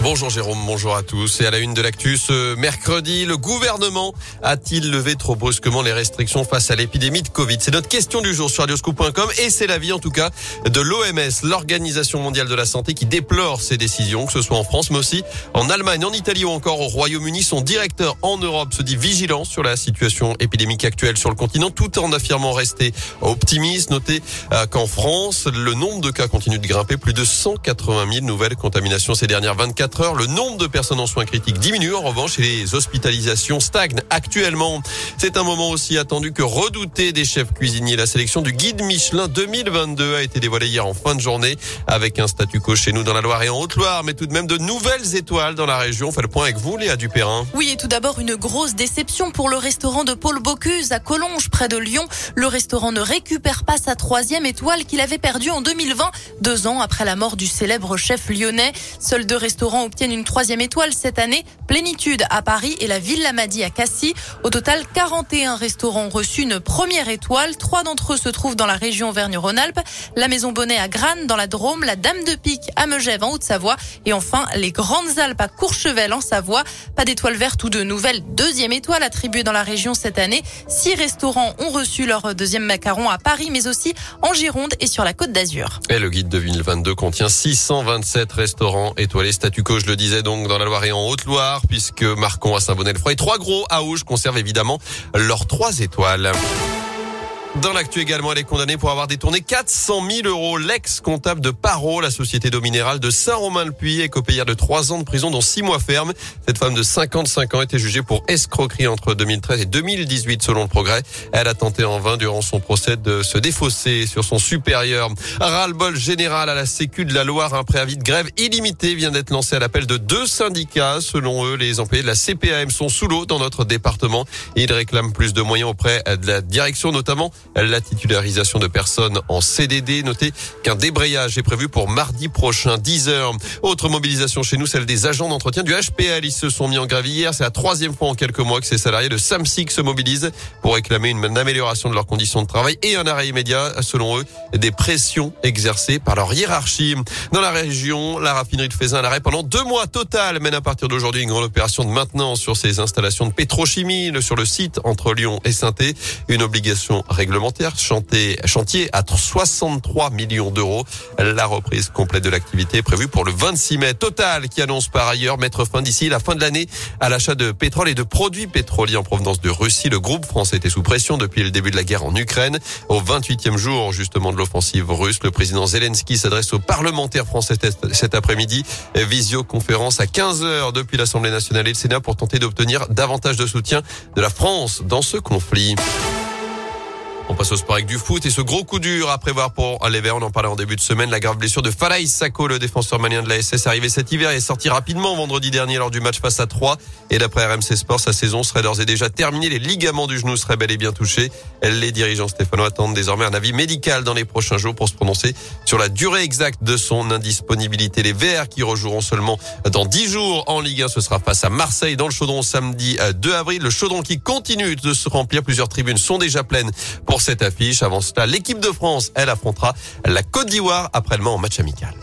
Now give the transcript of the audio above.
Bonjour Jérôme, bonjour à tous. Et à la une de l'actu ce mercredi, le gouvernement a-t-il levé trop brusquement les restrictions face à l'épidémie de Covid? C'est notre question du jour sur radioscoop.com et c'est l'avis en tout cas de l'OMS, l'Organisation mondiale de la santé, qui déplore ces décisions, que ce soit en France mais aussi en Allemagne, en Italie ou encore au Royaume-Uni. Son directeur en Europe se dit vigilant sur la situation épidémique actuelle sur le continent tout en affirmant rester optimiste. Notez euh, qu'en France, le nombre de cas continue de grimper, plus de 180 000 nouvelles contaminations ces dernières 24 heures. Le nombre de personnes en soins critiques diminue en revanche les hospitalisations stagnent actuellement. C'est un moment aussi attendu que redouté des chefs cuisiniers. La sélection du guide Michelin 2022 a été dévoilée hier en fin de journée avec un statu quo chez nous dans la Loire et en Haute-Loire, mais tout de même de nouvelles étoiles dans la région. On fait le point avec vous, Léa Dupérin. Oui, et tout d'abord une grosse déception pour le restaurant de Paul Bocuse à Collonges, près de Lyon. Le restaurant ne récupère pas sa troisième étoile qu'il avait perdue en 2020, deux ans après la mort du célèbre chef lyonnais. Seuls deux restaurants obtiennent une troisième étoile cette année. Plénitude à Paris et la Ville Lamadi à Cassis. Au total, 41 restaurants ont reçu une première étoile. Trois d'entre eux se trouvent dans la région Auvergne-Rhône-Alpes. La Maison Bonnet à Grannes dans la Drôme, la Dame de Pique à Megève en Haute-Savoie et enfin les Grandes Alpes à Courchevel en Savoie. Pas d'étoile verte ou de nouvelle deuxième étoile attribuée dans la région cette année. Six restaurants ont reçu leur deuxième macaron à Paris mais aussi en Gironde et sur la Côte d'Azur. Et le guide 2022 contient 627 restaurants étoilés statu je le disais donc dans la Loire et en Haute-Loire, puisque Marcon à Saint-Bonnet-le-Froid et trois gros à Auge conservent évidemment leurs trois étoiles. Dans l'actu également, elle est condamnée pour avoir détourné 400 000 euros. L'ex-comptable de Paro, la société d'eau minérale de Saint-Romain-le-Puy, est copayère de 3 ans de prison, dont 6 mois ferme. Cette femme de 55 ans était jugée pour escroquerie entre 2013 et 2018, selon le progrès. Elle a tenté en vain, durant son procès, de se défausser sur son supérieur. Ras-le-bol général à la Sécu de la Loire. Un préavis de grève illimité vient d'être lancé à l'appel de deux syndicats. Selon eux, les employés de la CPAM sont sous l'eau dans notre département. Ils réclament plus de moyens auprès de la direction, notamment la titularisation de personnes en CDD. Notez qu'un débrayage est prévu pour mardi prochain, 10 heures. Autre mobilisation chez nous, celle des agents d'entretien du HPL. Ils se sont mis en grève hier. C'est la troisième fois en quelques mois que ces salariés de Samsic se mobilisent pour réclamer une amélioration de leurs conditions de travail et un arrêt immédiat, selon eux, des pressions exercées par leur hiérarchie. Dans la région, la raffinerie de Faisin à l'arrêt pendant deux mois total mène à partir d'aujourd'hui une grande opération de maintenance sur ses installations de pétrochimie sur le site entre Lyon et saint Une obligation réglementaire chantier, à 63 millions d'euros. La reprise complète de l'activité est prévue pour le 26 mai. Total qui annonce par ailleurs mettre fin d'ici la fin de l'année à l'achat de pétrole et de produits pétroliers en provenance de Russie. Le groupe français était sous pression depuis le début de la guerre en Ukraine. Au 28e jour justement de l'offensive russe, le président Zelensky s'adresse aux parlementaires français cet après-midi. Visioconférence à 15 heures depuis l'Assemblée nationale et le Sénat pour tenter d'obtenir davantage de soutien de la France dans ce conflit. On passe au sport avec du foot et ce gros coup dur à prévoir pour les Verts. On en parlait en début de semaine. La grave blessure de Falaï Sako, le défenseur malien de la SS, arrivé cet hiver et est sorti rapidement vendredi dernier lors du match face à 3. Et d'après RMC Sport, sa saison serait d'ores et déjà terminée. Les ligaments du genou seraient bel et bien touchés. Les dirigeants stéphanois attendent désormais un avis médical dans les prochains jours pour se prononcer sur la durée exacte de son indisponibilité. Les Verts qui rejoueront seulement dans 10 jours en Ligue 1, ce sera face à Marseille dans le Chaudron samedi 2 avril. Le Chaudron qui continue de se remplir. Plusieurs tribunes sont déjà pleines cette affiche. Avant cela, l'équipe de France, elle affrontera la Côte d'Ivoire après le en match amical.